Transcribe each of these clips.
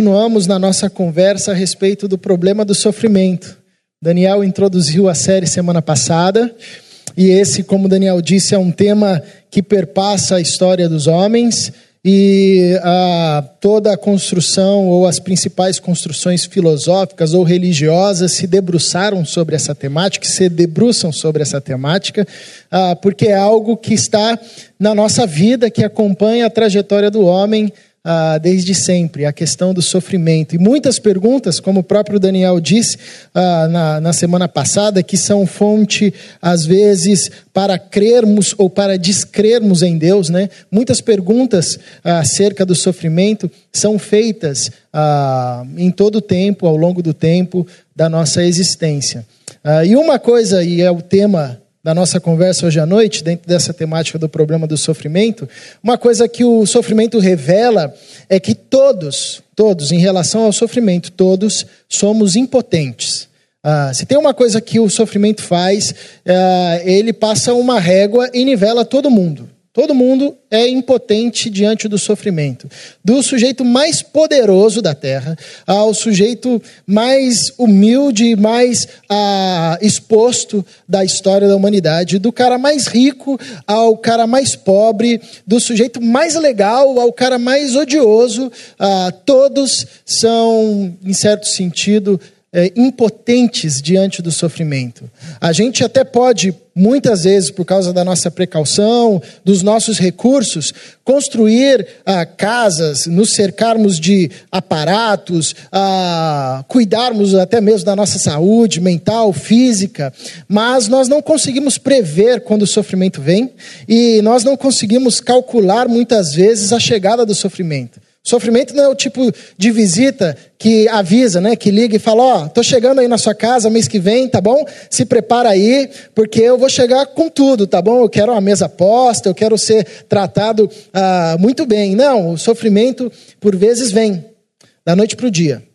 continuamos na nossa conversa a respeito do problema do sofrimento. Daniel introduziu a série semana passada, e esse, como Daniel disse, é um tema que perpassa a história dos homens e a, toda a construção ou as principais construções filosóficas ou religiosas se debruçaram sobre essa temática, se debruçam sobre essa temática, a, porque é algo que está na nossa vida, que acompanha a trajetória do homem ah, desde sempre, a questão do sofrimento. E muitas perguntas, como o próprio Daniel disse ah, na, na semana passada, que são fonte, às vezes, para crermos ou para descrermos em Deus, né? Muitas perguntas ah, acerca do sofrimento são feitas ah, em todo o tempo, ao longo do tempo da nossa existência. Ah, e uma coisa, e é o tema da nossa conversa hoje à noite, dentro dessa temática do problema do sofrimento, uma coisa que o sofrimento revela é que todos, todos, em relação ao sofrimento, todos somos impotentes. Ah, se tem uma coisa que o sofrimento faz, ah, ele passa uma régua e nivela todo mundo. Todo mundo é impotente diante do sofrimento. Do sujeito mais poderoso da terra ao sujeito mais humilde, mais ah, exposto da história da humanidade. Do cara mais rico ao cara mais pobre. Do sujeito mais legal ao cara mais odioso. Ah, todos são, em certo sentido, é, impotentes diante do sofrimento. A gente até pode, muitas vezes, por causa da nossa precaução, dos nossos recursos, construir ah, casas, nos cercarmos de aparatos, ah, cuidarmos até mesmo da nossa saúde mental, física, mas nós não conseguimos prever quando o sofrimento vem e nós não conseguimos calcular muitas vezes a chegada do sofrimento. Sofrimento não é o tipo de visita que avisa, né? Que liga e fala: Ó, oh, tô chegando aí na sua casa mês que vem, tá bom? Se prepara aí, porque eu vou chegar com tudo, tá bom? Eu quero uma mesa posta, eu quero ser tratado ah, muito bem. Não, o sofrimento por vezes vem, da noite para o dia.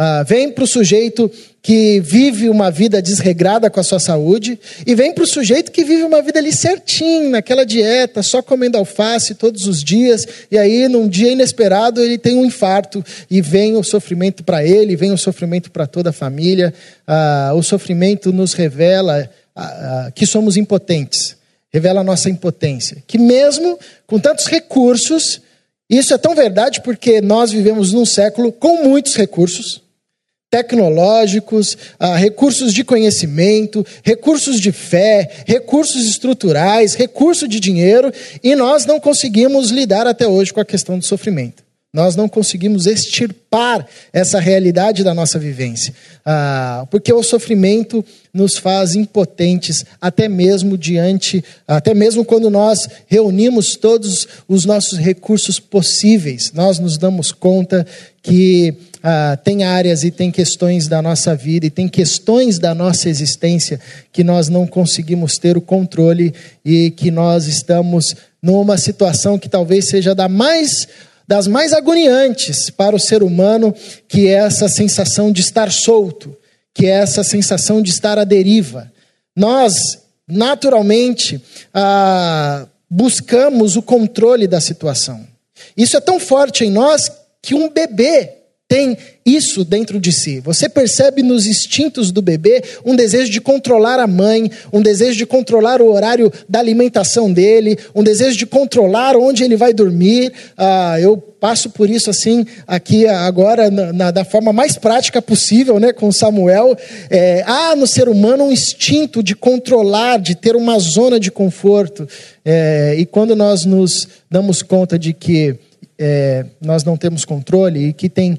Ah, vem para o sujeito que vive uma vida desregrada com a sua saúde, e vem para o sujeito que vive uma vida ali certinho, naquela dieta, só comendo alface todos os dias, e aí num dia inesperado ele tem um infarto, e vem o sofrimento para ele, vem o sofrimento para toda a família. Ah, o sofrimento nos revela ah, que somos impotentes, revela a nossa impotência, que mesmo com tantos recursos, isso é tão verdade porque nós vivemos num século com muitos recursos, tecnológicos, ah, recursos de conhecimento, recursos de fé, recursos estruturais, recurso de dinheiro, e nós não conseguimos lidar até hoje com a questão do sofrimento. Nós não conseguimos extirpar essa realidade da nossa vivência, ah, porque o sofrimento nos faz impotentes, até mesmo diante, até mesmo quando nós reunimos todos os nossos recursos possíveis, nós nos damos conta que ah, tem áreas e tem questões da nossa vida e tem questões da nossa existência que nós não conseguimos ter o controle e que nós estamos numa situação que talvez seja da mais das mais agoniantes para o ser humano, que é essa sensação de estar solto, que é essa sensação de estar à deriva. Nós, naturalmente, ah, buscamos o controle da situação. Isso é tão forte em nós que um bebê tem isso dentro de si. Você percebe nos instintos do bebê um desejo de controlar a mãe, um desejo de controlar o horário da alimentação dele, um desejo de controlar onde ele vai dormir. Ah, eu passo por isso assim aqui agora na, na, da forma mais prática possível, né, com Samuel. É, há no ser humano um instinto de controlar, de ter uma zona de conforto. É, e quando nós nos damos conta de que é, nós não temos controle e que tem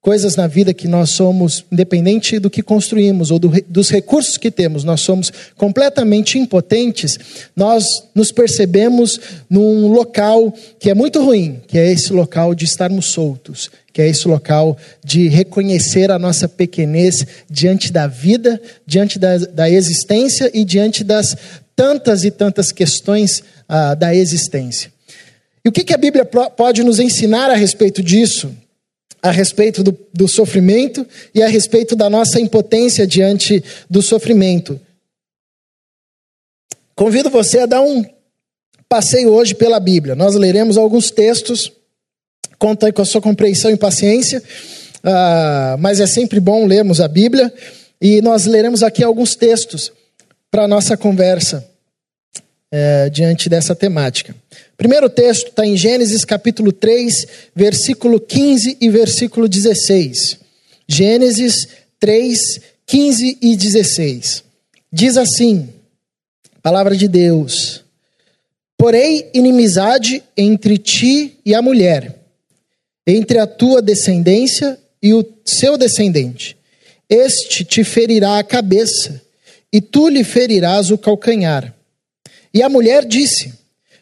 coisas na vida que nós somos, independente do que construímos ou do, dos recursos que temos, nós somos completamente impotentes, nós nos percebemos num local que é muito ruim, que é esse local de estarmos soltos, que é esse local de reconhecer a nossa pequenez diante da vida, diante da, da existência e diante das tantas e tantas questões ah, da existência. E o que, que a Bíblia pode nos ensinar a respeito disso? A respeito do, do sofrimento e a respeito da nossa impotência diante do sofrimento. Convido você a dar um passeio hoje pela Bíblia. Nós leremos alguns textos Conta com a sua compreensão e paciência, uh, mas é sempre bom lermos a Bíblia e nós leremos aqui alguns textos para a nossa conversa é, diante dessa temática. Primeiro texto está em Gênesis capítulo 3, versículo 15 e versículo 16. Gênesis 3, 15 e 16. Diz assim: Palavra de Deus. Porém, inimizade entre ti e a mulher, entre a tua descendência e o seu descendente. Este te ferirá a cabeça, e tu lhe ferirás o calcanhar. E a mulher disse: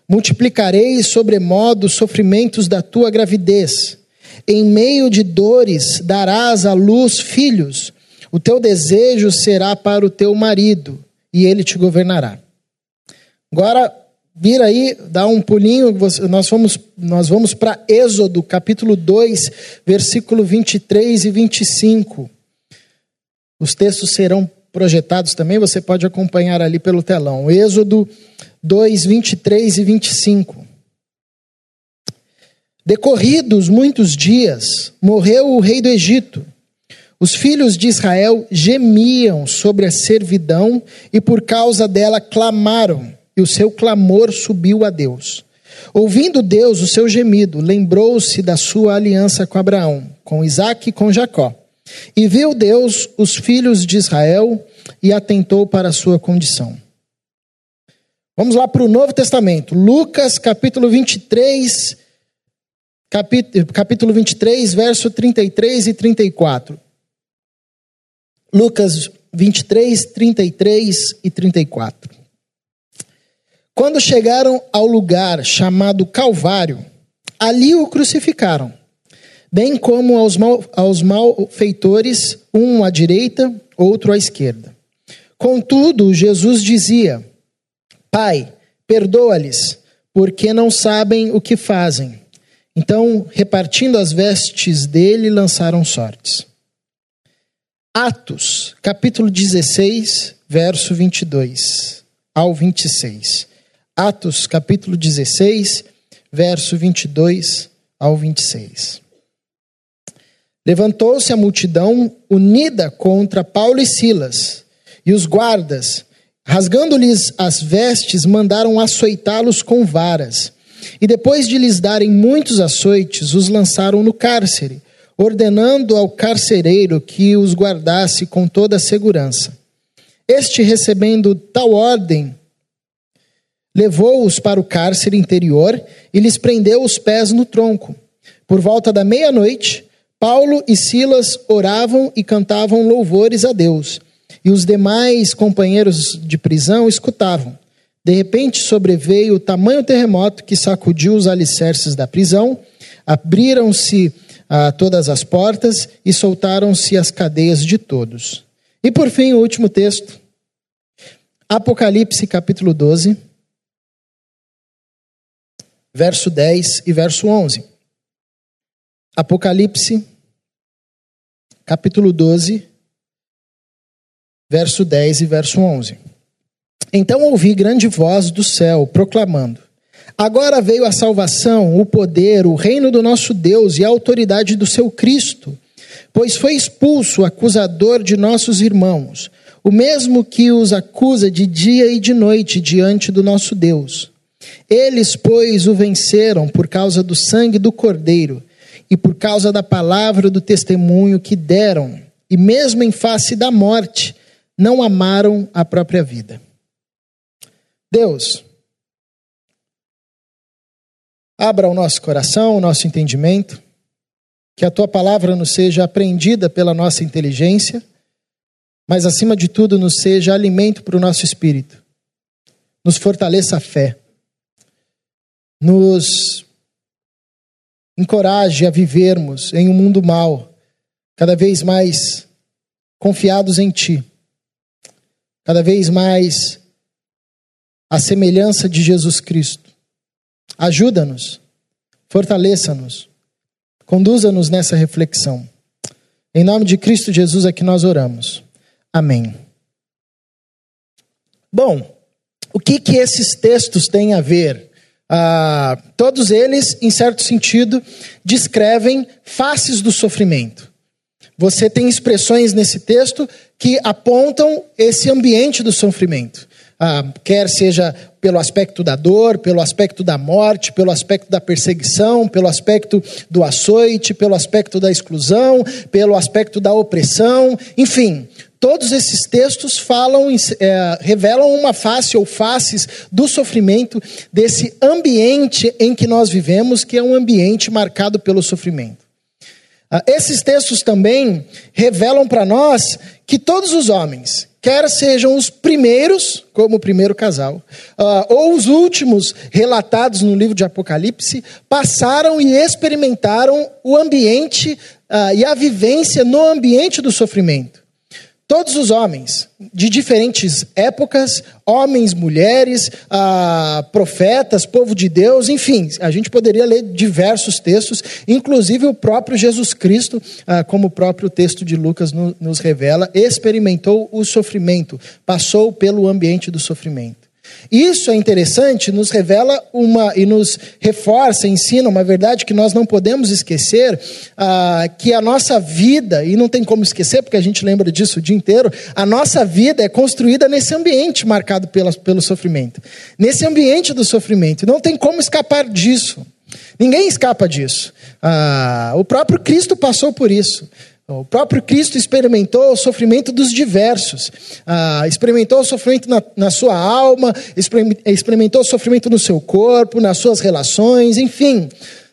Multiplicarei sobremodo os sofrimentos da tua gravidez. Em meio de dores darás à luz filhos. O teu desejo será para o teu marido, e ele te governará. Agora, vira aí, dá um pulinho, nós vamos, nós vamos para Êxodo, capítulo 2, versículo 23 e 25. Os textos serão projetados também, você pode acompanhar ali pelo telão. Êxodo 2, 23 e 25. Decorridos muitos dias, morreu o rei do Egito. Os filhos de Israel gemiam sobre a servidão e por causa dela clamaram, e o seu clamor subiu a Deus. Ouvindo Deus o seu gemido, lembrou-se da sua aliança com Abraão, com Isaque e com Jacó. E viu Deus os filhos de Israel e atentou para a sua condição. Vamos lá para o Novo Testamento. Lucas, capítulo 23, capítulo, capítulo 23, verso 33 e 34. Lucas 23, 33 e 34. Quando chegaram ao lugar chamado Calvário, ali o crucificaram bem como aos, mal, aos malfeitores, um à direita, outro à esquerda. Contudo, Jesus dizia: Pai, perdoa-lhes, porque não sabem o que fazem. Então, repartindo as vestes dele, lançaram sortes. Atos, capítulo 16, verso 22 ao 26. Atos, capítulo 16, verso 22 ao 26. Levantou-se a multidão unida contra Paulo e Silas, e os guardas, rasgando-lhes as vestes, mandaram açoitá-los com varas. E depois de lhes darem muitos açoites, os lançaram no cárcere, ordenando ao carcereiro que os guardasse com toda a segurança. Este, recebendo tal ordem, levou-os para o cárcere interior e lhes prendeu os pés no tronco. Por volta da meia-noite, Paulo e Silas oravam e cantavam louvores a Deus, e os demais companheiros de prisão escutavam. De repente sobreveio o tamanho terremoto que sacudiu os alicerces da prisão, abriram-se ah, todas as portas e soltaram-se as cadeias de todos. E por fim, o último texto, Apocalipse capítulo 12, verso 10 e verso 11. Apocalipse, capítulo 12, verso 10 e verso 11. Então ouvi grande voz do céu proclamando: Agora veio a salvação, o poder, o reino do nosso Deus e a autoridade do seu Cristo, pois foi expulso o acusador de nossos irmãos, o mesmo que os acusa de dia e de noite diante do nosso Deus. Eles, pois, o venceram por causa do sangue do Cordeiro e por causa da palavra do testemunho que deram, e mesmo em face da morte, não amaram a própria vida. Deus, abra o nosso coração, o nosso entendimento, que a tua palavra nos seja aprendida pela nossa inteligência, mas acima de tudo nos seja alimento para o nosso espírito, nos fortaleça a fé, nos encoraje a vivermos em um mundo mau, cada vez mais confiados em Ti, cada vez mais à semelhança de Jesus Cristo. Ajuda-nos, fortaleça-nos, conduza-nos nessa reflexão. Em nome de Cristo Jesus é que nós oramos. Amém. Bom, o que que esses textos têm a ver ah, todos eles, em certo sentido, descrevem faces do sofrimento. Você tem expressões nesse texto que apontam esse ambiente do sofrimento. Ah, quer seja pelo aspecto da dor, pelo aspecto da morte, pelo aspecto da perseguição, pelo aspecto do açoite, pelo aspecto da exclusão, pelo aspecto da opressão, enfim, todos esses textos falam, é, revelam uma face ou faces do sofrimento desse ambiente em que nós vivemos, que é um ambiente marcado pelo sofrimento. Ah, esses textos também revelam para nós que todos os homens, quer sejam os primeiros, como o primeiro casal, uh, ou os últimos relatados no livro de Apocalipse, passaram e experimentaram o ambiente uh, e a vivência no ambiente do sofrimento. Todos os homens, de diferentes épocas, homens, mulheres, ah, profetas, povo de Deus, enfim, a gente poderia ler diversos textos, inclusive o próprio Jesus Cristo, ah, como o próprio texto de Lucas no, nos revela, experimentou o sofrimento, passou pelo ambiente do sofrimento. Isso é interessante, nos revela uma e nos reforça, ensina uma verdade que nós não podemos esquecer, ah, que a nossa vida, e não tem como esquecer, porque a gente lembra disso o dia inteiro, a nossa vida é construída nesse ambiente marcado pela, pelo sofrimento. Nesse ambiente do sofrimento. Não tem como escapar disso. Ninguém escapa disso. Ah, o próprio Cristo passou por isso. O próprio Cristo experimentou o sofrimento dos diversos, ah, experimentou o sofrimento na, na, sua alma, experimentou o sofrimento no seu corpo, nas suas relações, enfim.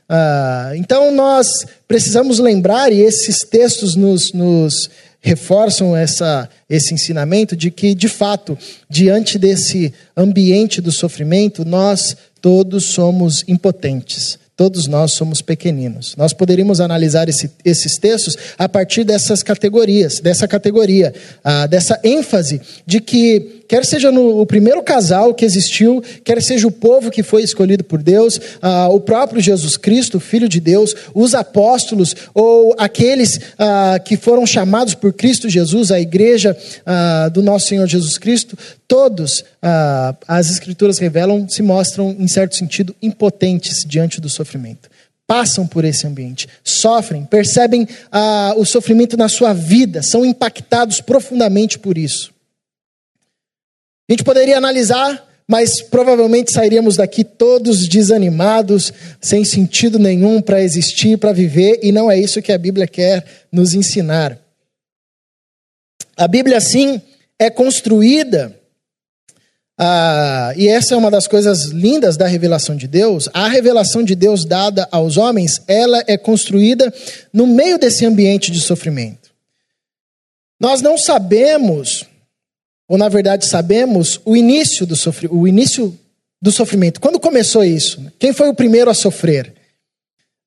Ah, então nós precisamos lembrar, e esses textos nos, nos reforçam essa, esse ensinamento, de que, de fato, diante desse ambiente do sofrimento, nós todos somos impotentes. Todos nós somos pequeninos. Nós poderíamos analisar esse, esses textos a partir dessas categorias, dessa categoria, ah, dessa ênfase de que quer seja no o primeiro casal que existiu, quer seja o povo que foi escolhido por Deus, ah, o próprio Jesus Cristo, Filho de Deus, os apóstolos ou aqueles ah, que foram chamados por Cristo Jesus, a igreja ah, do nosso Senhor Jesus Cristo, todos, ah, as Escrituras revelam, se mostram, em certo sentido, impotentes diante do sofrimento passam por esse ambiente, sofrem, percebem ah, o sofrimento na sua vida, são impactados profundamente por isso. A gente poderia analisar, mas provavelmente sairíamos daqui todos desanimados, sem sentido nenhum para existir, para viver, e não é isso que a Bíblia quer nos ensinar. A Bíblia, sim, é construída, ah, e essa é uma das coisas lindas da revelação de Deus. A revelação de Deus dada aos homens, ela é construída no meio desse ambiente de sofrimento. Nós não sabemos ou na verdade sabemos o início do, sofri o início do sofrimento. Quando começou isso? Quem foi o primeiro a sofrer?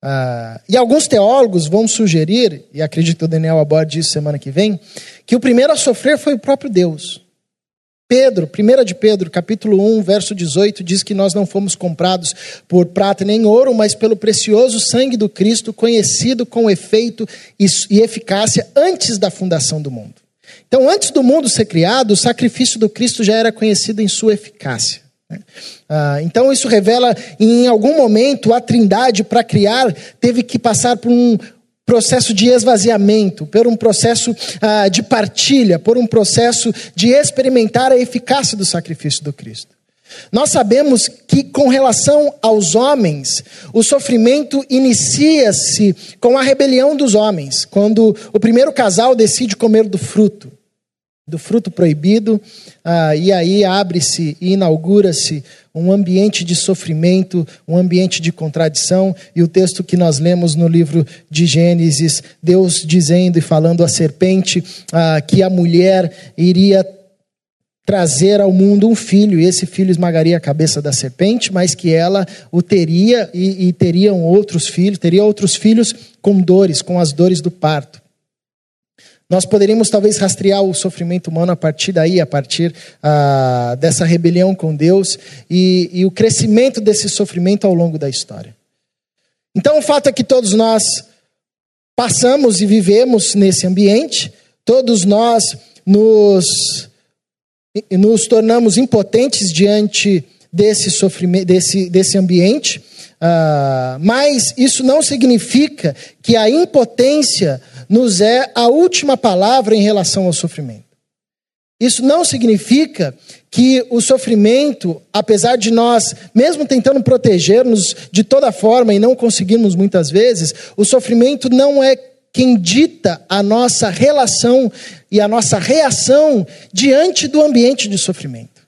Ah, e alguns teólogos vão sugerir, e acredito que o Daniel aborde isso semana que vem, que o primeiro a sofrer foi o próprio Deus. Pedro, 1 de Pedro, capítulo 1, verso 18, diz que nós não fomos comprados por prata nem ouro, mas pelo precioso sangue do Cristo, conhecido com efeito e eficácia antes da fundação do mundo. Então, antes do mundo ser criado, o sacrifício do Cristo já era conhecido em sua eficácia. Né? Ah, então, isso revela, em algum momento, a Trindade, para criar, teve que passar por um processo de esvaziamento, por um processo ah, de partilha, por um processo de experimentar a eficácia do sacrifício do Cristo. Nós sabemos que, com relação aos homens, o sofrimento inicia-se com a rebelião dos homens, quando o primeiro casal decide comer do fruto do fruto proibido, ah, e aí abre-se e inaugura-se um ambiente de sofrimento, um ambiente de contradição, e o texto que nós lemos no livro de Gênesis, Deus dizendo e falando à serpente ah, que a mulher iria trazer ao mundo um filho, e esse filho esmagaria a cabeça da serpente, mas que ela o teria e, e teriam outros filhos, teria outros filhos com dores, com as dores do parto. Nós poderíamos talvez rastrear o sofrimento humano a partir daí, a partir ah, dessa rebelião com Deus e, e o crescimento desse sofrimento ao longo da história. Então, o fato é que todos nós passamos e vivemos nesse ambiente, todos nós nos, nos tornamos impotentes diante desse sofrimento, desse, desse ambiente, uh, mas isso não significa que a impotência nos é a última palavra em relação ao sofrimento. Isso não significa que o sofrimento, apesar de nós, mesmo tentando proteger-nos de toda forma e não conseguirmos muitas vezes, o sofrimento não é quem dita a nossa relação e a nossa reação diante do ambiente de sofrimento.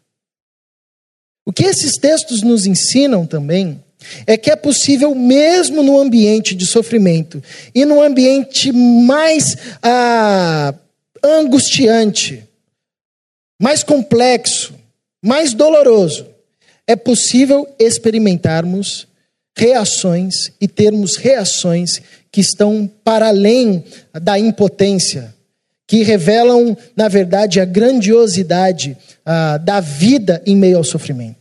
O que esses textos nos ensinam também é que é possível, mesmo no ambiente de sofrimento e no ambiente mais ah, angustiante, mais complexo, mais doloroso, é possível experimentarmos reações e termos reações que estão para além da impotência, que revelam, na verdade, a grandiosidade ah, da vida em meio ao sofrimento.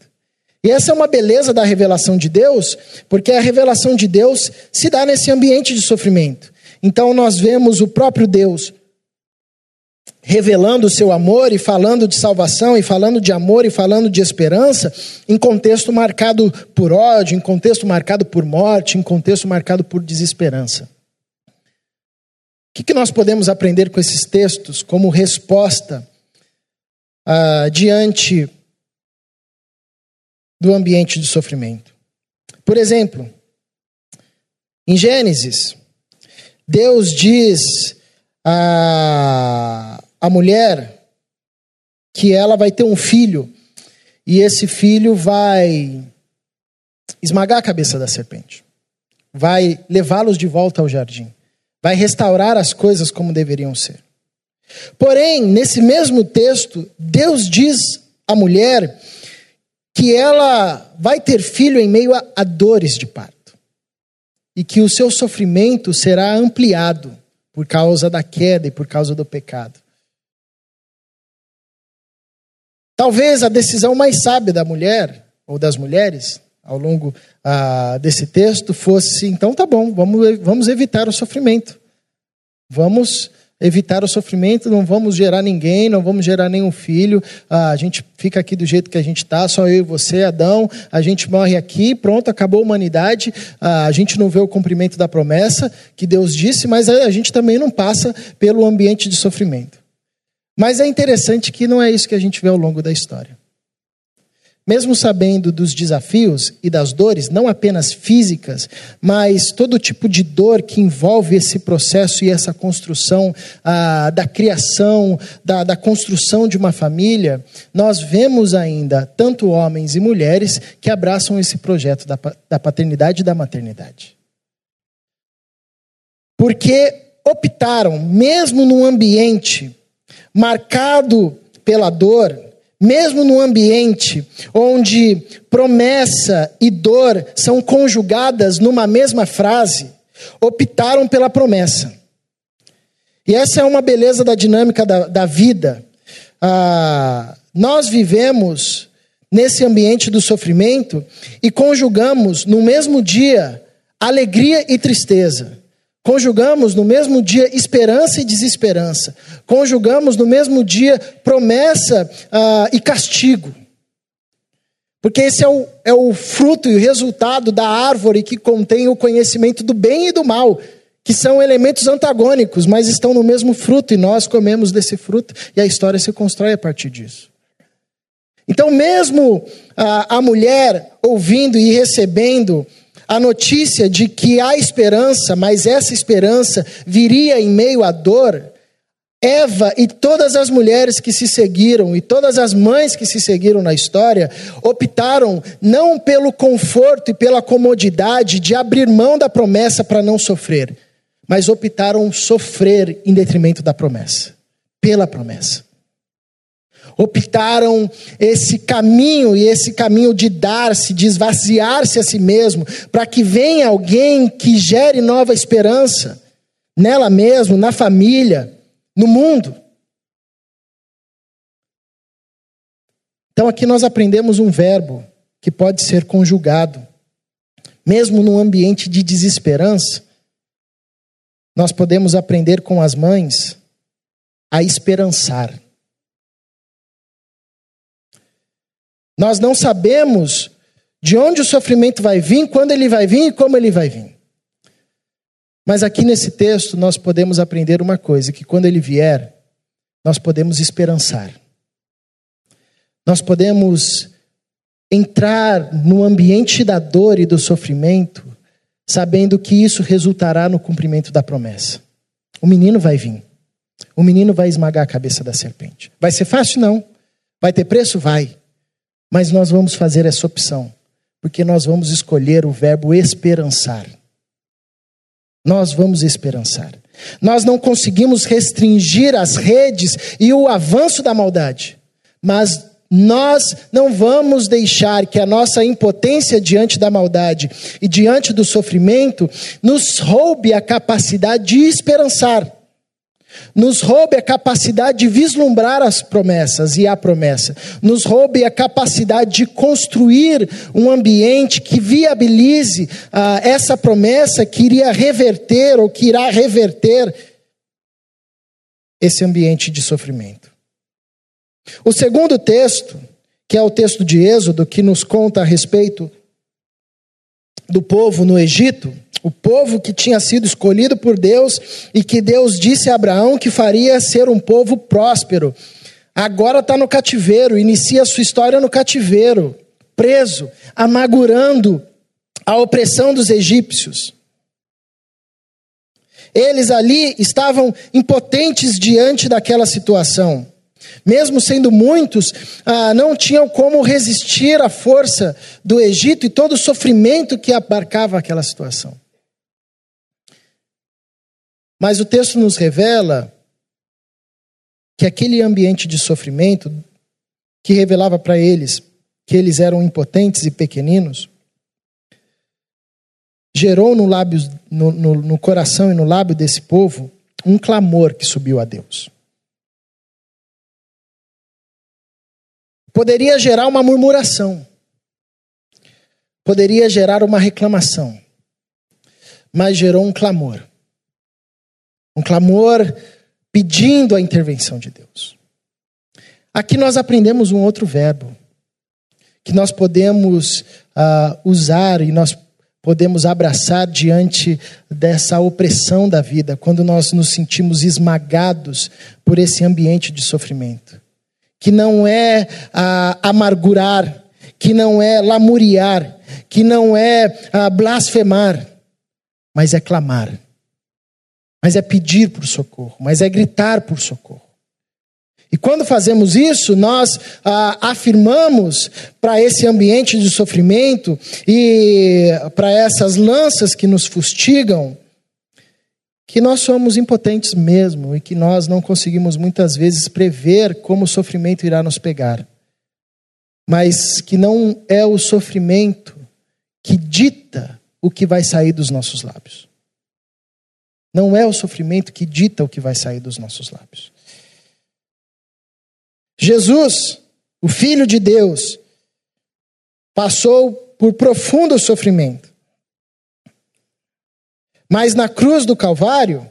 E essa é uma beleza da revelação de Deus, porque a revelação de Deus se dá nesse ambiente de sofrimento. Então nós vemos o próprio Deus revelando o seu amor e falando de salvação e falando de amor e falando de esperança em contexto marcado por ódio, em contexto marcado por morte, em contexto marcado por desesperança. O que, que nós podemos aprender com esses textos como resposta ah, diante do ambiente de sofrimento? Por exemplo, em Gênesis, Deus diz a mulher que ela vai ter um filho e esse filho vai esmagar a cabeça da serpente, vai levá-los de volta ao jardim, vai restaurar as coisas como deveriam ser. Porém, nesse mesmo texto, Deus diz à mulher que ela vai ter filho em meio a, a dores de parto e que o seu sofrimento será ampliado por causa da queda e por causa do pecado. Talvez a decisão mais sábia da mulher, ou das mulheres, ao longo ah, desse texto, fosse: então tá bom, vamos, vamos evitar o sofrimento. Vamos evitar o sofrimento, não vamos gerar ninguém, não vamos gerar nenhum filho, ah, a gente fica aqui do jeito que a gente está, só eu e você, Adão, a gente morre aqui, pronto, acabou a humanidade, ah, a gente não vê o cumprimento da promessa que Deus disse, mas a gente também não passa pelo ambiente de sofrimento. Mas é interessante que não é isso que a gente vê ao longo da história. Mesmo sabendo dos desafios e das dores, não apenas físicas, mas todo tipo de dor que envolve esse processo e essa construção ah, da criação, da, da construção de uma família, nós vemos ainda tanto homens e mulheres que abraçam esse projeto da, da paternidade e da maternidade. Porque optaram, mesmo num ambiente marcado pela dor, mesmo no ambiente onde promessa e dor são conjugadas numa mesma frase, optaram pela promessa. E essa é uma beleza da dinâmica da, da vida. Ah, nós vivemos nesse ambiente do sofrimento e conjugamos no mesmo dia alegria e tristeza. Conjugamos no mesmo dia esperança e desesperança. Conjugamos no mesmo dia promessa uh, e castigo. Porque esse é o, é o fruto e o resultado da árvore que contém o conhecimento do bem e do mal, que são elementos antagônicos, mas estão no mesmo fruto, e nós comemos desse fruto, e a história se constrói a partir disso. Então, mesmo uh, a mulher ouvindo e recebendo a notícia de que há esperança, mas essa esperança viria em meio à dor, Eva e todas as mulheres que se seguiram e todas as mães que se seguiram na história optaram não pelo conforto e pela comodidade de abrir mão da promessa para não sofrer, mas optaram sofrer em detrimento da promessa, pela promessa optaram esse caminho e esse caminho de dar-se, de esvaziar-se a si mesmo, para que venha alguém que gere nova esperança nela mesmo, na família, no mundo. Então aqui nós aprendemos um verbo que pode ser conjugado, mesmo num ambiente de desesperança. Nós podemos aprender com as mães a esperançar. Nós não sabemos de onde o sofrimento vai vir, quando ele vai vir e como ele vai vir. Mas aqui nesse texto nós podemos aprender uma coisa: que quando ele vier, nós podemos esperançar. Nós podemos entrar no ambiente da dor e do sofrimento, sabendo que isso resultará no cumprimento da promessa. O menino vai vir. O menino vai esmagar a cabeça da serpente. Vai ser fácil? Não. Vai ter preço? Vai. Mas nós vamos fazer essa opção, porque nós vamos escolher o verbo esperançar. Nós vamos esperançar. Nós não conseguimos restringir as redes e o avanço da maldade, mas nós não vamos deixar que a nossa impotência diante da maldade e diante do sofrimento nos roube a capacidade de esperançar nos roube a capacidade de vislumbrar as promessas e a promessa, nos roube a capacidade de construir um ambiente que viabilize ah, essa promessa que iria reverter ou que irá reverter esse ambiente de sofrimento. O segundo texto, que é o texto de Êxodo, que nos conta a respeito do povo no Egito, o povo que tinha sido escolhido por Deus e que Deus disse a Abraão que faria ser um povo próspero. Agora está no cativeiro, inicia sua história no cativeiro, preso, amargurando a opressão dos egípcios. Eles ali estavam impotentes diante daquela situação. Mesmo sendo muitos, ah, não tinham como resistir à força do Egito e todo o sofrimento que abarcava aquela situação. Mas o texto nos revela que aquele ambiente de sofrimento, que revelava para eles que eles eram impotentes e pequeninos, gerou no, lábio, no, no, no coração e no lábio desse povo um clamor que subiu a Deus. Poderia gerar uma murmuração, poderia gerar uma reclamação, mas gerou um clamor. Um clamor pedindo a intervenção de Deus. Aqui nós aprendemos um outro verbo que nós podemos uh, usar e nós podemos abraçar diante dessa opressão da vida, quando nós nos sentimos esmagados por esse ambiente de sofrimento. Que não é uh, amargurar, que não é lamuriar, que não é uh, blasfemar, mas é clamar mas é pedir por socorro, mas é gritar por socorro. E quando fazemos isso, nós ah, afirmamos para esse ambiente de sofrimento e para essas lanças que nos fustigam, que nós somos impotentes mesmo e que nós não conseguimos muitas vezes prever como o sofrimento irá nos pegar. Mas que não é o sofrimento que dita o que vai sair dos nossos lábios. Não é o sofrimento que dita o que vai sair dos nossos lábios. Jesus, o Filho de Deus, passou por profundo sofrimento. Mas na cruz do Calvário,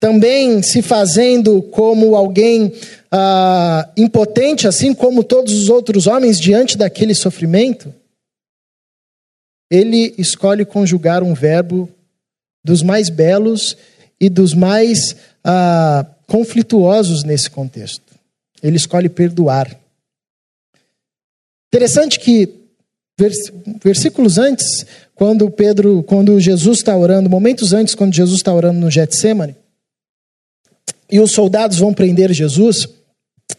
também se fazendo como alguém ah, impotente, assim como todos os outros homens diante daquele sofrimento, ele escolhe conjugar um verbo dos mais belos e dos mais ah, conflituosos nesse contexto. Ele escolhe perdoar. Interessante que versículos antes, quando Pedro, quando Jesus está orando, momentos antes, quando Jesus está orando no Getsemane, e os soldados vão prender Jesus,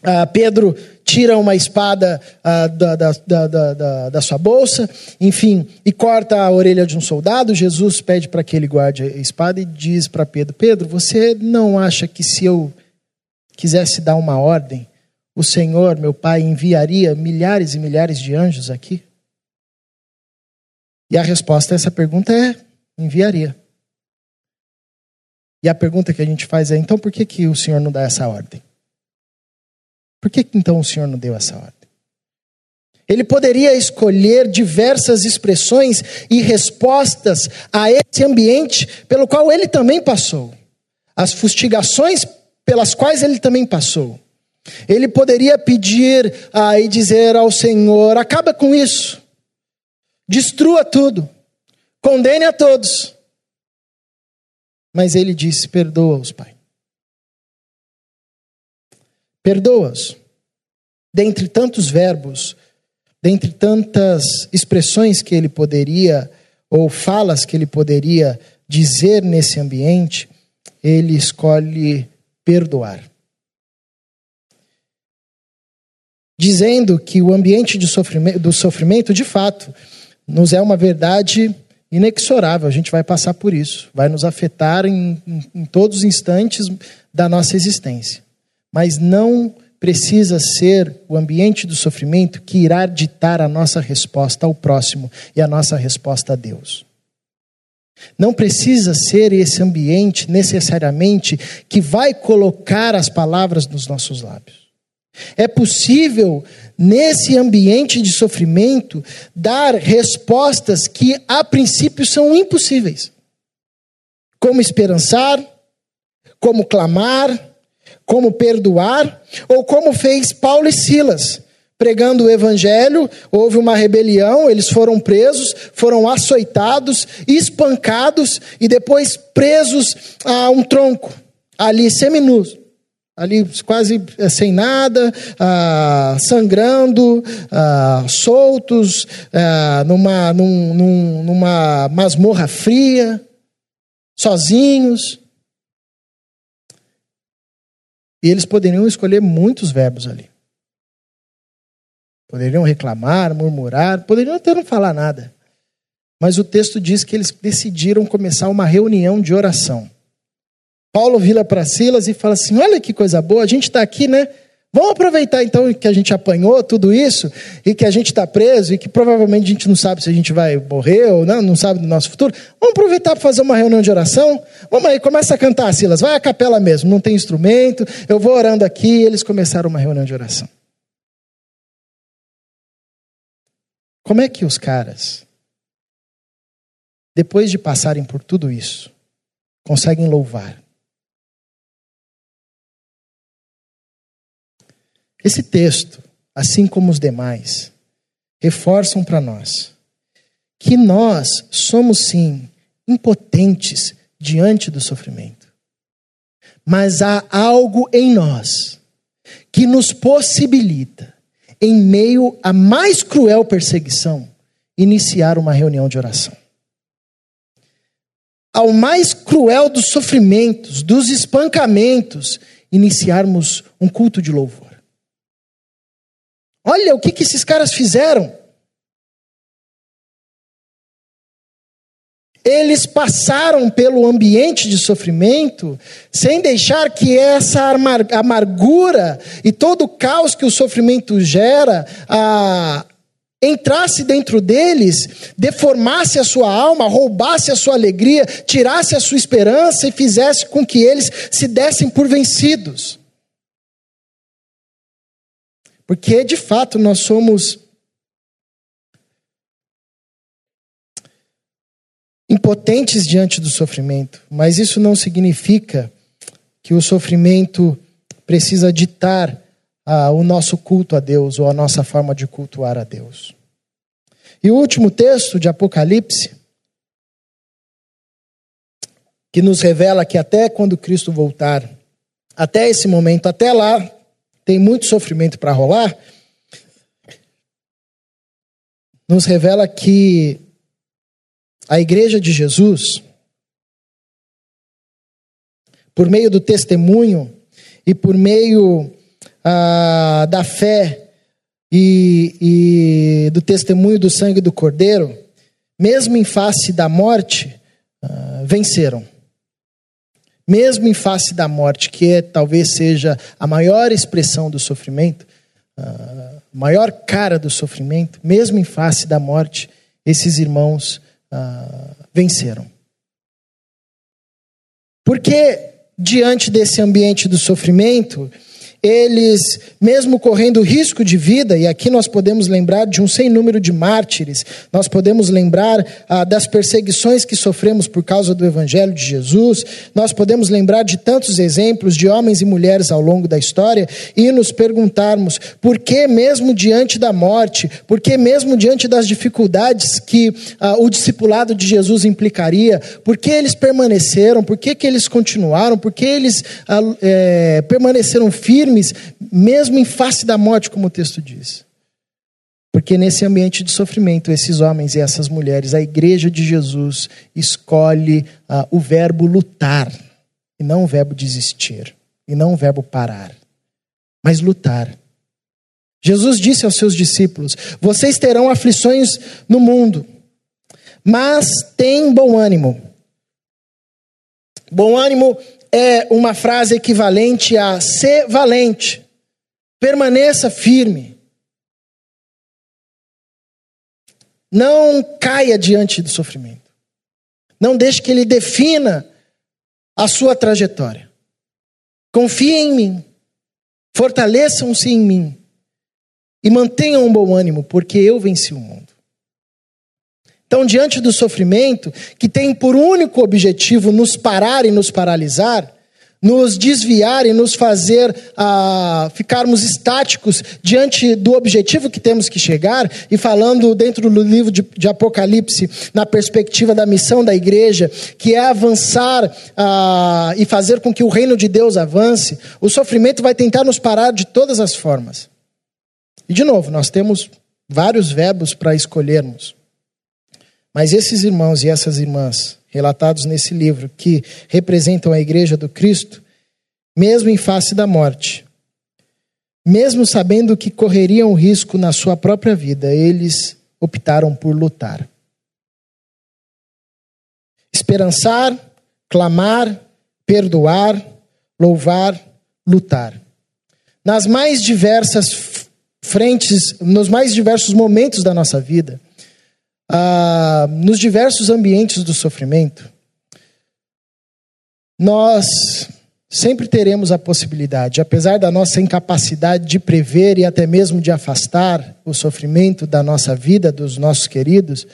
ah, Pedro tira uma espada ah, da, da, da, da, da sua bolsa, enfim, e corta a orelha de um soldado. Jesus pede para que ele guarde a espada e diz para Pedro: Pedro, você não acha que se eu quisesse dar uma ordem, o Senhor, meu Pai, enviaria milhares e milhares de anjos aqui? E a resposta a essa pergunta é: enviaria. E a pergunta que a gente faz é: então por que, que o Senhor não dá essa ordem? Por que então o Senhor não deu essa ordem? Ele poderia escolher diversas expressões e respostas a esse ambiente pelo qual ele também passou, as fustigações pelas quais ele também passou. Ele poderia pedir ah, e dizer ao Senhor: acaba com isso, destrua tudo, condene a todos. Mas ele disse: perdoa-os, Pai. Perdoa-os. Dentre tantos verbos, dentre tantas expressões que ele poderia, ou falas que ele poderia dizer nesse ambiente, ele escolhe perdoar. Dizendo que o ambiente sofrimento, do sofrimento, de fato, nos é uma verdade inexorável, a gente vai passar por isso, vai nos afetar em, em, em todos os instantes da nossa existência. Mas não precisa ser o ambiente do sofrimento que irá ditar a nossa resposta ao próximo e a nossa resposta a Deus. Não precisa ser esse ambiente necessariamente que vai colocar as palavras nos nossos lábios. É possível, nesse ambiente de sofrimento, dar respostas que a princípio são impossíveis. Como esperançar, como clamar, como perdoar, ou como fez Paulo e Silas. Pregando o evangelho, houve uma rebelião, eles foram presos, foram açoitados, espancados e depois presos a um tronco, ali seminus ali quase eh, sem nada, ah, sangrando, ah, soltos, ah, numa, num, num, numa masmorra fria, sozinhos. E eles poderiam escolher muitos verbos ali. Poderiam reclamar, murmurar, poderiam até não falar nada. Mas o texto diz que eles decidiram começar uma reunião de oração. Paulo vira para Silas e fala assim: Olha que coisa boa, a gente está aqui, né? Vamos aproveitar então que a gente apanhou tudo isso e que a gente está preso e que provavelmente a gente não sabe se a gente vai morrer ou não, não sabe do nosso futuro. Vamos aproveitar para fazer uma reunião de oração? Vamos aí, começa a cantar, Silas. Vai à capela mesmo, não tem instrumento. Eu vou orando aqui. E eles começaram uma reunião de oração. Como é que os caras, depois de passarem por tudo isso, conseguem louvar? Esse texto, assim como os demais, reforçam para nós que nós somos sim impotentes diante do sofrimento. Mas há algo em nós que nos possibilita, em meio à mais cruel perseguição, iniciar uma reunião de oração. Ao mais cruel dos sofrimentos, dos espancamentos, iniciarmos um culto de louvor. Olha o que, que esses caras fizeram. Eles passaram pelo ambiente de sofrimento sem deixar que essa amargura e todo o caos que o sofrimento gera entrasse dentro deles, deformasse a sua alma, roubasse a sua alegria, tirasse a sua esperança e fizesse com que eles se dessem por vencidos. Porque, de fato, nós somos impotentes diante do sofrimento, mas isso não significa que o sofrimento precisa ditar ah, o nosso culto a Deus ou a nossa forma de cultuar a Deus. E o último texto de Apocalipse, que nos revela que até quando Cristo voltar, até esse momento, até lá, tem muito sofrimento para rolar, nos revela que a igreja de Jesus, por meio do testemunho e por meio ah, da fé e, e, do testemunho do sangue do Cordeiro, mesmo em face da morte, ah, venceram mesmo em face da morte, que é, talvez seja a maior expressão do sofrimento, a maior cara do sofrimento, mesmo em face da morte, esses irmãos uh, venceram. Porque diante desse ambiente do sofrimento, eles, mesmo correndo risco de vida, e aqui nós podemos lembrar de um sem número de mártires, nós podemos lembrar ah, das perseguições que sofremos por causa do Evangelho de Jesus, nós podemos lembrar de tantos exemplos de homens e mulheres ao longo da história e nos perguntarmos por que, mesmo diante da morte, por que, mesmo diante das dificuldades que ah, o discipulado de Jesus implicaria, por que eles permaneceram, por que, que eles continuaram, por que eles ah, é, permaneceram firmes, mesmo em face da morte, como o texto diz. Porque nesse ambiente de sofrimento, esses homens e essas mulheres, a igreja de Jesus escolhe uh, o verbo lutar, e não o verbo desistir, e não o verbo parar, mas lutar. Jesus disse aos seus discípulos: Vocês terão aflições no mundo, mas tem bom ânimo. Bom ânimo é uma frase equivalente a ser valente, permaneça firme. Não caia diante do sofrimento. Não deixe que ele defina a sua trajetória. Confiem em mim. Fortaleçam-se em mim. E mantenham um bom ânimo, porque eu venci o mundo. Então, diante do sofrimento, que tem por único objetivo nos parar e nos paralisar, nos desviar e nos fazer ah, ficarmos estáticos diante do objetivo que temos que chegar, e falando dentro do livro de, de Apocalipse, na perspectiva da missão da igreja, que é avançar ah, e fazer com que o reino de Deus avance, o sofrimento vai tentar nos parar de todas as formas. E de novo, nós temos vários verbos para escolhermos. Mas esses irmãos e essas irmãs, relatados nesse livro, que representam a igreja do Cristo, mesmo em face da morte, mesmo sabendo que correriam risco na sua própria vida, eles optaram por lutar. Esperançar, clamar, perdoar, louvar, lutar. Nas mais diversas frentes, nos mais diversos momentos da nossa vida, ah, nos diversos ambientes do sofrimento, nós sempre teremos a possibilidade, apesar da nossa incapacidade de prever e até mesmo de afastar o sofrimento da nossa vida, dos nossos queridos,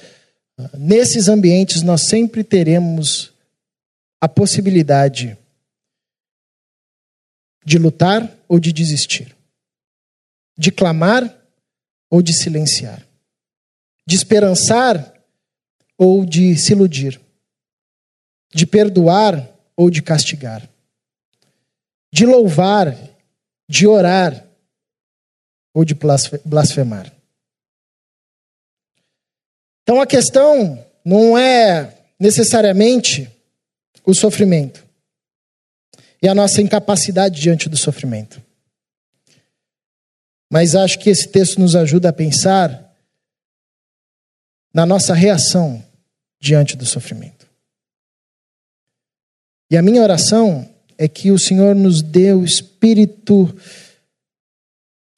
nesses ambientes nós sempre teremos a possibilidade de lutar ou de desistir, de clamar ou de silenciar de esperançar ou de se iludir, de perdoar ou de castigar, de louvar, de orar ou de blasfemar. Então a questão não é necessariamente o sofrimento e a nossa incapacidade diante do sofrimento. Mas acho que esse texto nos ajuda a pensar na nossa reação diante do sofrimento. E a minha oração é que o Senhor nos dê o espírito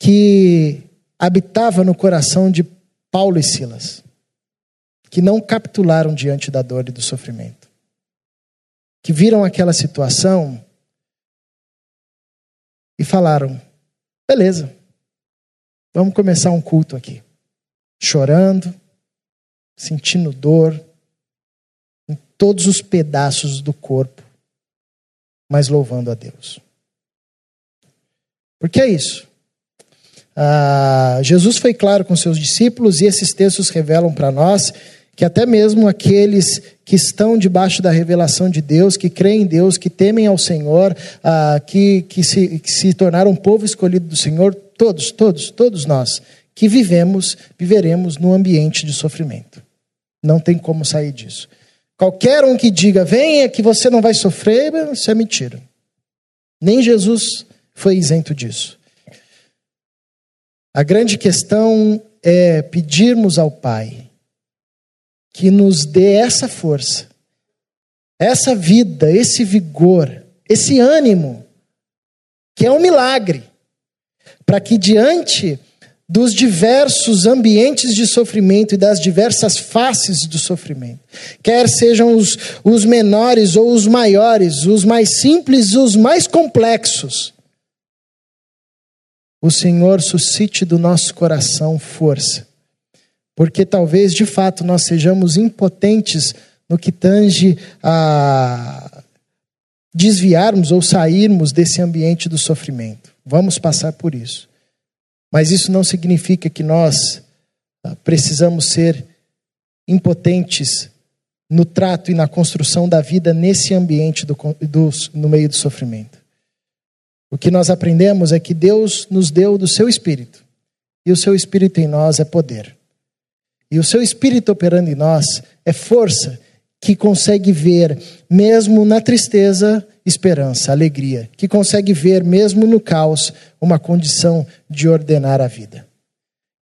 que habitava no coração de Paulo e Silas, que não capitularam diante da dor e do sofrimento, que viram aquela situação e falaram: beleza, vamos começar um culto aqui, chorando, sentindo dor em todos os pedaços do corpo, mas louvando a Deus. Porque é isso. Ah, Jesus foi claro com seus discípulos e esses textos revelam para nós que até mesmo aqueles que estão debaixo da revelação de Deus, que creem em Deus, que temem ao Senhor, ah, que, que, se, que se tornaram um povo escolhido do Senhor, todos, todos, todos nós que vivemos, viveremos num ambiente de sofrimento. Não tem como sair disso. Qualquer um que diga, venha que você não vai sofrer, isso é mentira. Nem Jesus foi isento disso. A grande questão é pedirmos ao Pai que nos dê essa força, essa vida, esse vigor, esse ânimo, que é um milagre, para que diante dos diversos ambientes de sofrimento e das diversas faces do sofrimento. Quer sejam os, os menores ou os maiores, os mais simples e os mais complexos. o Senhor suscite do nosso coração força. Porque talvez de fato nós sejamos impotentes no que tange a desviarmos ou sairmos desse ambiente do sofrimento. Vamos passar por isso. Mas isso não significa que nós ah, precisamos ser impotentes no trato e na construção da vida nesse ambiente do, do, no meio do sofrimento. O que nós aprendemos é que Deus nos deu do seu Espírito, e o seu Espírito em nós é poder. E o seu Espírito operando em nós é força que consegue ver, mesmo na tristeza, esperança, alegria, que consegue ver, mesmo no caos, uma condição de ordenar a vida.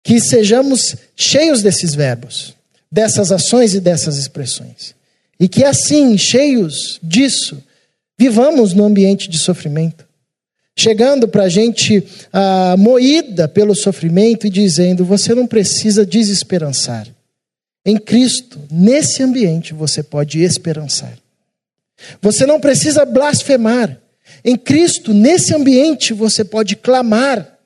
Que sejamos cheios desses verbos, dessas ações e dessas expressões. E que assim, cheios disso, vivamos no ambiente de sofrimento. Chegando para a gente ah, moída pelo sofrimento e dizendo: você não precisa desesperançar. Em Cristo, nesse ambiente, você pode esperançar. Você não precisa blasfemar. Em Cristo, nesse ambiente, você pode clamar.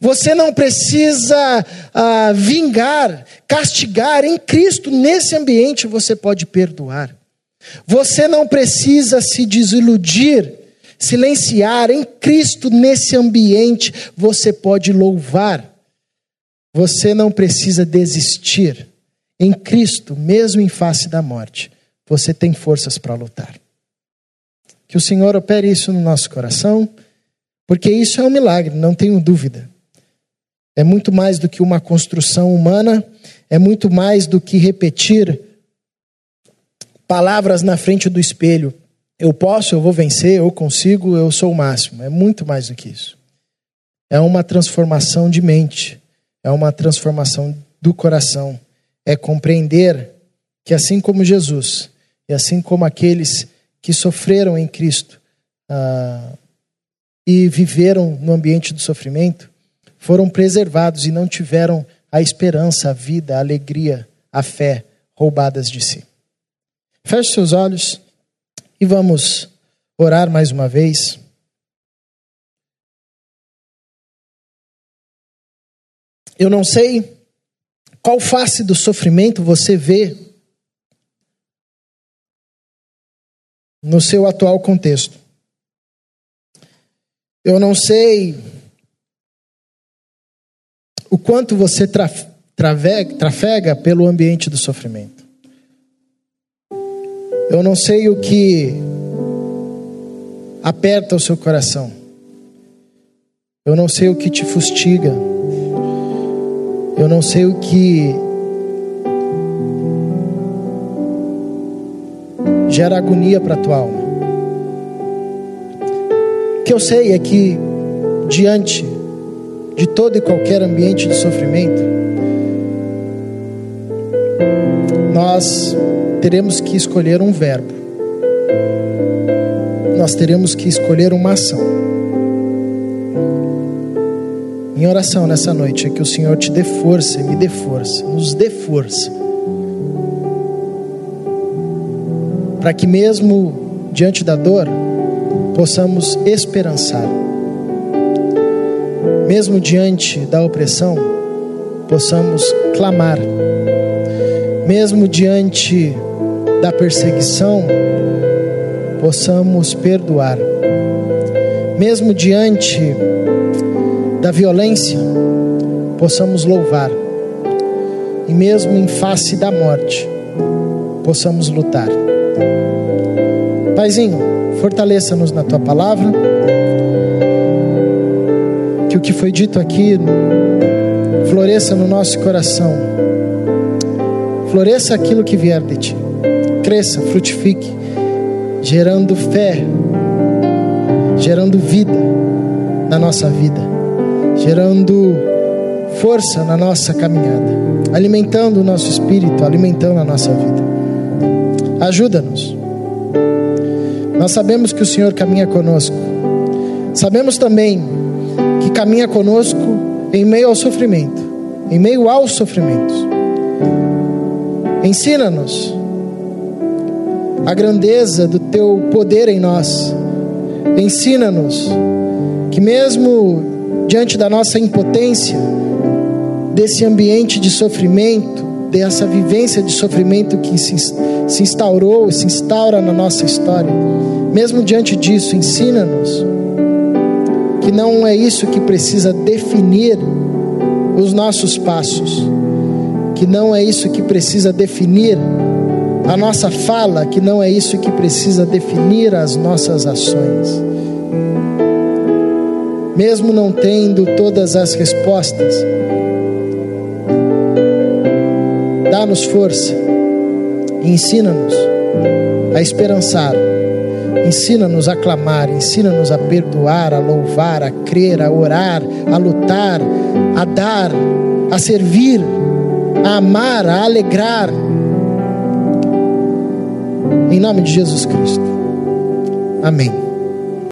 Você não precisa ah, vingar, castigar. Em Cristo, nesse ambiente, você pode perdoar. Você não precisa se desiludir, silenciar. Em Cristo, nesse ambiente, você pode louvar. Você não precisa desistir. Em Cristo, mesmo em face da morte, você tem forças para lutar. Que o Senhor opere isso no nosso coração, porque isso é um milagre, não tenho dúvida. É muito mais do que uma construção humana, é muito mais do que repetir palavras na frente do espelho. Eu posso, eu vou vencer, eu consigo, eu sou o máximo. É muito mais do que isso. É uma transformação de mente, é uma transformação do coração. É compreender que assim como Jesus, e assim como aqueles que sofreram em Cristo ah, e viveram no ambiente do sofrimento, foram preservados e não tiveram a esperança, a vida, a alegria, a fé roubadas de si. Feche seus olhos e vamos orar mais uma vez. Eu não sei qual face do sofrimento você vê no seu atual contexto. Eu não sei o quanto você trafega, pelo ambiente do sofrimento. Eu não sei o que aperta o seu coração. Eu não sei o que te fustiga. Eu não sei o que gera agonia para a tua alma. O que eu sei é que diante de todo e qualquer ambiente de sofrimento, nós teremos que escolher um verbo, nós teremos que escolher uma ação. Minha oração nessa noite é que o Senhor te dê força, me dê força, nos dê força, para que mesmo diante da dor, possamos esperançar. Mesmo diante da opressão, possamos clamar, mesmo diante da perseguição, possamos perdoar, mesmo diante da violência, possamos louvar, e mesmo em face da morte, possamos lutar. Paizinho, fortaleça-nos na tua palavra que o que foi dito aqui floresça no nosso coração. Floresça aquilo que vier de ti. Cresça, frutifique, gerando fé, gerando vida na nossa vida, gerando força na nossa caminhada, alimentando o nosso espírito, alimentando a nossa vida. Ajuda-nos. Nós sabemos que o Senhor caminha conosco. Sabemos também que caminha conosco em meio ao sofrimento, em meio aos sofrimentos. Ensina-nos a grandeza do teu poder em nós. Ensina-nos que, mesmo diante da nossa impotência, desse ambiente de sofrimento, dessa vivência de sofrimento que se, se instaurou, se instaura na nossa história. Mesmo diante disso, ensina-nos que não é isso que precisa definir os nossos passos, que não é isso que precisa definir a nossa fala, que não é isso que precisa definir as nossas ações. Mesmo não tendo todas as respostas, dá-nos força, ensina-nos a esperançar, ensina-nos a clamar, ensina-nos a perdoar, a louvar, a crer, a orar, a lutar, a dar, a servir, a amar, a alegrar. Em nome de Jesus Cristo. Amém.